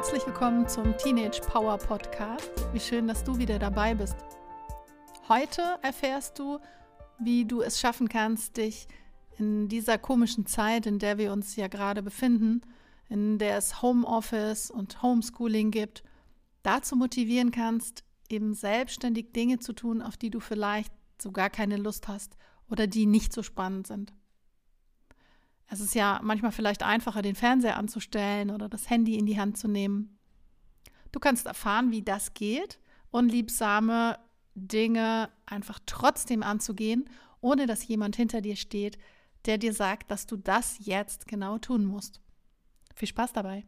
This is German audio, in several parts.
Herzlich willkommen zum Teenage Power Podcast. Wie schön, dass du wieder dabei bist. Heute erfährst du, wie du es schaffen kannst, dich in dieser komischen Zeit, in der wir uns ja gerade befinden, in der es Homeoffice und Homeschooling gibt, dazu motivieren kannst, eben selbstständig Dinge zu tun, auf die du vielleicht so gar keine Lust hast oder die nicht so spannend sind. Es ist ja manchmal vielleicht einfacher, den Fernseher anzustellen oder das Handy in die Hand zu nehmen. Du kannst erfahren, wie das geht, unliebsame Dinge einfach trotzdem anzugehen, ohne dass jemand hinter dir steht, der dir sagt, dass du das jetzt genau tun musst. Viel Spaß dabei!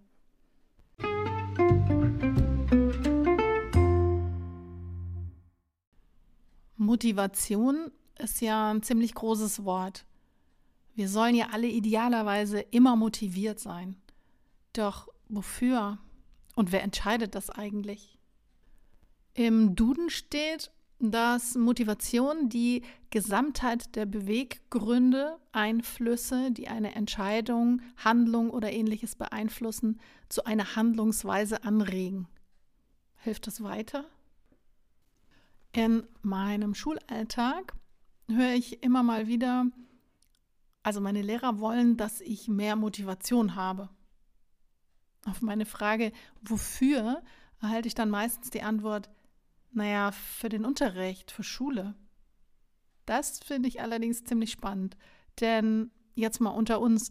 Motivation ist ja ein ziemlich großes Wort. Wir sollen ja alle idealerweise immer motiviert sein. Doch wofür? Und wer entscheidet das eigentlich? Im Duden steht, dass Motivation die Gesamtheit der Beweggründe, Einflüsse, die eine Entscheidung, Handlung oder ähnliches beeinflussen, zu einer Handlungsweise anregen. Hilft das weiter? In meinem Schulalltag höre ich immer mal wieder, also meine Lehrer wollen, dass ich mehr Motivation habe. Auf meine Frage, wofür, erhalte ich dann meistens die Antwort, naja, für den Unterricht, für Schule. Das finde ich allerdings ziemlich spannend, denn jetzt mal unter uns,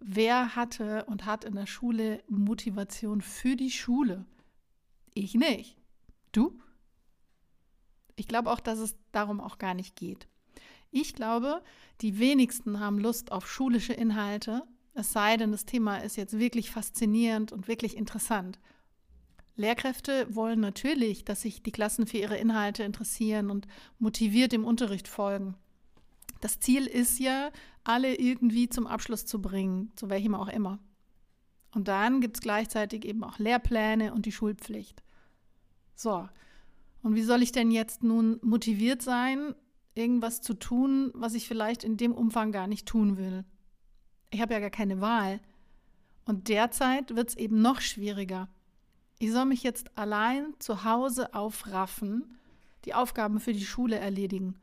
wer hatte und hat in der Schule Motivation für die Schule? Ich nicht. Du? Ich glaube auch, dass es darum auch gar nicht geht. Ich glaube, die wenigsten haben Lust auf schulische Inhalte, es sei denn, das Thema ist jetzt wirklich faszinierend und wirklich interessant. Lehrkräfte wollen natürlich, dass sich die Klassen für ihre Inhalte interessieren und motiviert im Unterricht folgen. Das Ziel ist ja, alle irgendwie zum Abschluss zu bringen, zu welchem auch immer. Und dann gibt es gleichzeitig eben auch Lehrpläne und die Schulpflicht. So, und wie soll ich denn jetzt nun motiviert sein, irgendwas zu tun, was ich vielleicht in dem Umfang gar nicht tun will. Ich habe ja gar keine Wahl. Und derzeit wird es eben noch schwieriger. Ich soll mich jetzt allein zu Hause aufraffen, die Aufgaben für die Schule erledigen.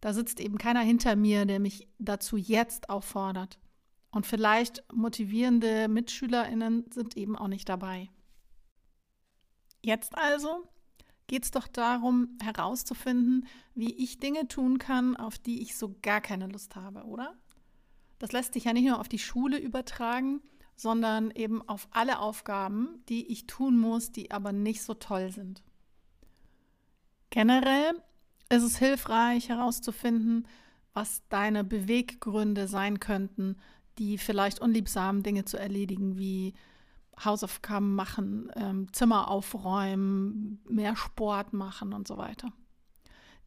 Da sitzt eben keiner hinter mir, der mich dazu jetzt auffordert. Und vielleicht motivierende Mitschülerinnen sind eben auch nicht dabei. Jetzt also geht es doch darum, herauszufinden, wie ich Dinge tun kann, auf die ich so gar keine Lust habe, oder? Das lässt sich ja nicht nur auf die Schule übertragen, sondern eben auf alle Aufgaben, die ich tun muss, die aber nicht so toll sind. Generell ist es hilfreich herauszufinden, was deine Beweggründe sein könnten, die vielleicht unliebsamen Dinge zu erledigen, wie Hausaufgaben machen, ähm, Zimmer aufräumen, mehr Sport machen und so weiter.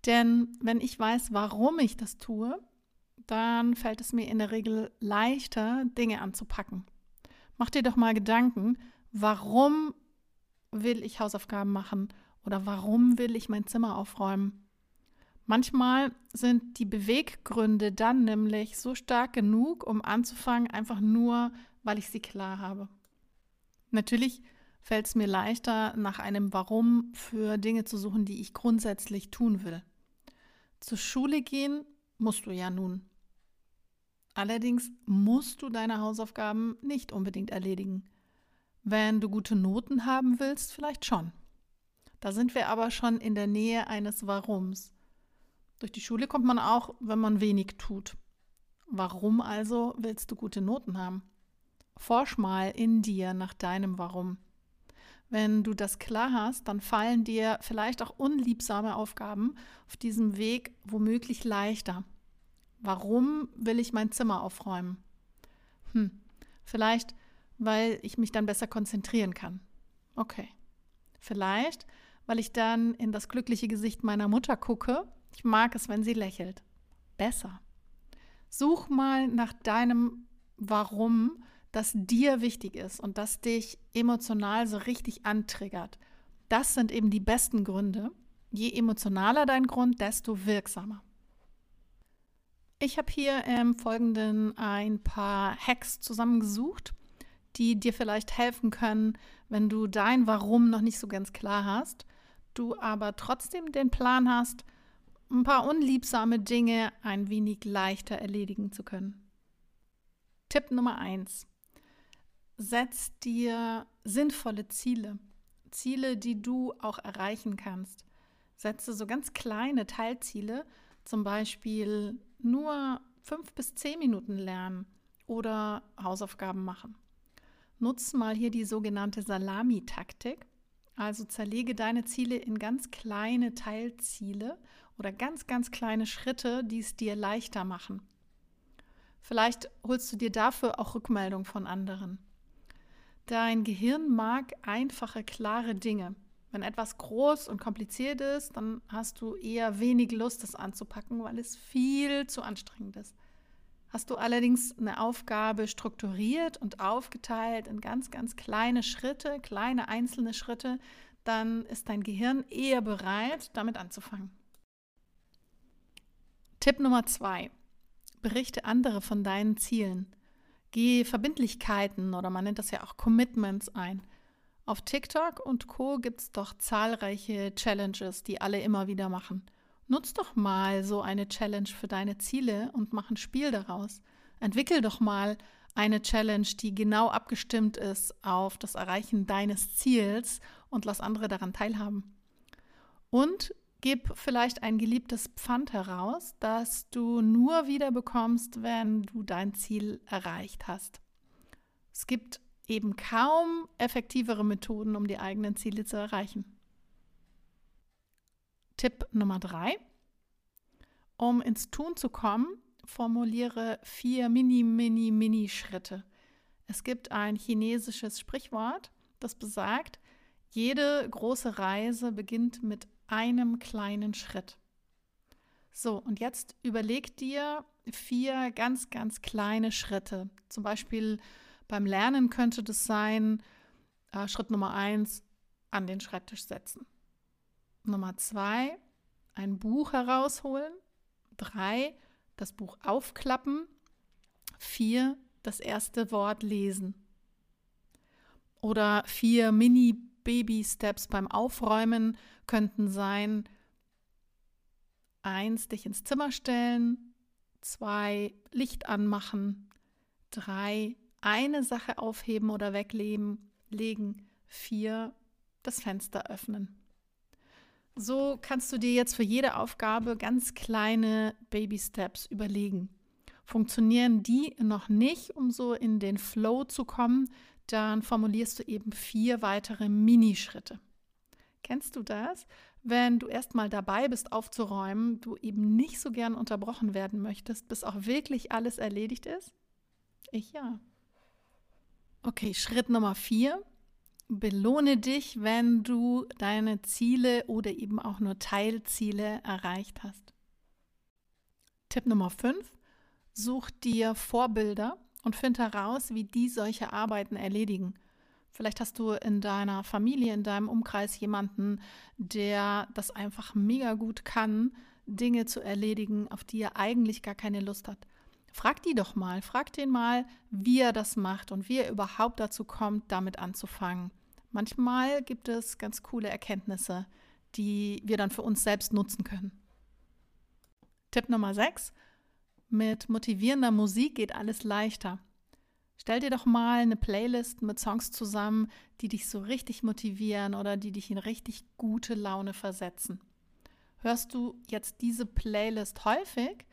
Denn wenn ich weiß, warum ich das tue, dann fällt es mir in der Regel leichter, Dinge anzupacken. Mach dir doch mal Gedanken, warum will ich Hausaufgaben machen oder warum will ich mein Zimmer aufräumen? Manchmal sind die Beweggründe dann nämlich so stark genug, um anzufangen, einfach nur, weil ich sie klar habe. Natürlich fällt es mir leichter, nach einem Warum für Dinge zu suchen, die ich grundsätzlich tun will. Zur Schule gehen musst du ja nun. Allerdings musst du deine Hausaufgaben nicht unbedingt erledigen. Wenn du gute Noten haben willst, vielleicht schon. Da sind wir aber schon in der Nähe eines Warums. Durch die Schule kommt man auch, wenn man wenig tut. Warum also willst du gute Noten haben? Forsch mal in dir nach deinem Warum. Wenn du das klar hast, dann fallen dir vielleicht auch unliebsame Aufgaben auf diesem Weg womöglich leichter. Warum will ich mein Zimmer aufräumen? Hm, vielleicht, weil ich mich dann besser konzentrieren kann. Okay. Vielleicht, weil ich dann in das glückliche Gesicht meiner Mutter gucke. Ich mag es, wenn sie lächelt. Besser. Such mal nach deinem Warum das dir wichtig ist und das dich emotional so richtig antriggert. Das sind eben die besten Gründe. Je emotionaler dein Grund, desto wirksamer. Ich habe hier im Folgenden ein paar Hacks zusammengesucht, die dir vielleicht helfen können, wenn du dein Warum noch nicht so ganz klar hast, du aber trotzdem den Plan hast, ein paar unliebsame Dinge ein wenig leichter erledigen zu können. Tipp Nummer eins: Setz dir sinnvolle Ziele. Ziele, die du auch erreichen kannst. Setze so ganz kleine Teilziele, zum Beispiel nur fünf bis zehn Minuten lernen oder Hausaufgaben machen. Nutz mal hier die sogenannte Salami-Taktik. Also zerlege deine Ziele in ganz kleine Teilziele oder ganz, ganz kleine Schritte, die es dir leichter machen. Vielleicht holst du dir dafür auch Rückmeldung von anderen. Dein Gehirn mag einfache, klare Dinge. Wenn etwas groß und kompliziert ist, dann hast du eher wenig Lust, es anzupacken, weil es viel zu anstrengend ist. Hast du allerdings eine Aufgabe strukturiert und aufgeteilt in ganz, ganz kleine Schritte, kleine einzelne Schritte, dann ist dein Gehirn eher bereit, damit anzufangen. Tipp Nummer zwei. Berichte andere von deinen Zielen. Geh Verbindlichkeiten oder man nennt das ja auch Commitments ein. Auf TikTok und Co gibt es doch zahlreiche Challenges, die alle immer wieder machen. Nutz doch mal so eine Challenge für deine Ziele und mach ein Spiel daraus. Entwickel doch mal eine Challenge, die genau abgestimmt ist auf das Erreichen deines Ziels und lass andere daran teilhaben. Und gib vielleicht ein geliebtes Pfand heraus, das du nur wieder bekommst, wenn du dein Ziel erreicht hast. Es gibt eben kaum effektivere Methoden, um die eigenen Ziele zu erreichen. Tipp Nummer drei. Um ins Tun zu kommen, formuliere vier Mini, Mini, Mini-Schritte. Es gibt ein chinesisches Sprichwort, das besagt, jede große Reise beginnt mit einem kleinen Schritt. So, und jetzt überleg dir vier ganz, ganz kleine Schritte. Zum Beispiel beim Lernen könnte das sein, äh, Schritt Nummer eins, an den Schreibtisch setzen. Nummer zwei, ein Buch herausholen. Drei, das Buch aufklappen. Vier, das erste Wort lesen. Oder vier Mini-Baby-Steps beim Aufräumen könnten sein, eins, dich ins Zimmer stellen, zwei, Licht anmachen, drei, eine Sache aufheben oder weglegen, legen, vier, das Fenster öffnen. So kannst du dir jetzt für jede Aufgabe ganz kleine Baby-Steps überlegen. Funktionieren die noch nicht, um so in den Flow zu kommen, dann formulierst du eben vier weitere Minischritte. Kennst du das? Wenn du erstmal dabei bist aufzuräumen, du eben nicht so gern unterbrochen werden möchtest, bis auch wirklich alles erledigt ist? Ich ja. Okay, Schritt Nummer vier. Belohne dich, wenn du deine Ziele oder eben auch nur Teilziele erreicht hast. Tipp Nummer 5. Such dir Vorbilder und find heraus, wie die solche Arbeiten erledigen. Vielleicht hast du in deiner Familie, in deinem Umkreis jemanden, der das einfach mega gut kann, Dinge zu erledigen, auf die er eigentlich gar keine Lust hat. Frag die doch mal, frag den mal, wie er das macht und wie er überhaupt dazu kommt, damit anzufangen. Manchmal gibt es ganz coole Erkenntnisse, die wir dann für uns selbst nutzen können. Tipp Nummer 6. Mit motivierender Musik geht alles leichter. Stell dir doch mal eine Playlist mit Songs zusammen, die dich so richtig motivieren oder die dich in richtig gute Laune versetzen. Hörst du jetzt diese Playlist häufig,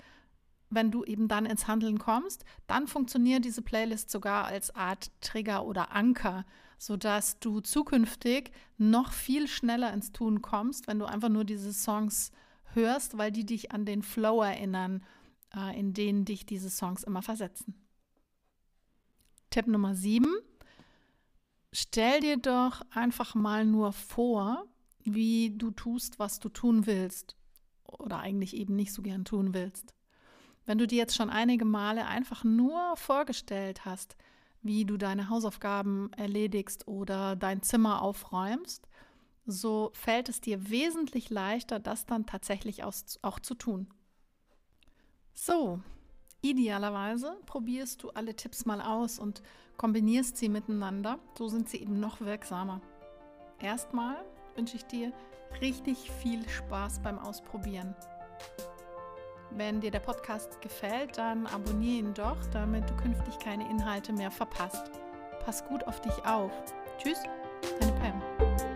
wenn du eben dann ins Handeln kommst, dann funktioniert diese Playlist sogar als Art Trigger oder Anker, sodass du zukünftig noch viel schneller ins Tun kommst, wenn du einfach nur diese Songs hörst, weil die dich an den Flow erinnern, in den dich diese Songs immer versetzen. Tipp Nummer 7. Stell dir doch einfach mal nur vor, wie du tust, was du tun willst oder eigentlich eben nicht so gern tun willst. Wenn du dir jetzt schon einige Male einfach nur vorgestellt hast, wie du deine Hausaufgaben erledigst oder dein Zimmer aufräumst, so fällt es dir wesentlich leichter, das dann tatsächlich auch zu tun. So, Idealerweise probierst du alle Tipps mal aus und kombinierst sie miteinander. So sind sie eben noch wirksamer. Erstmal wünsche ich dir richtig viel Spaß beim Ausprobieren. Wenn dir der Podcast gefällt, dann abonniere ihn doch, damit du künftig keine Inhalte mehr verpasst. Pass gut auf dich auf. Tschüss, deine Pam.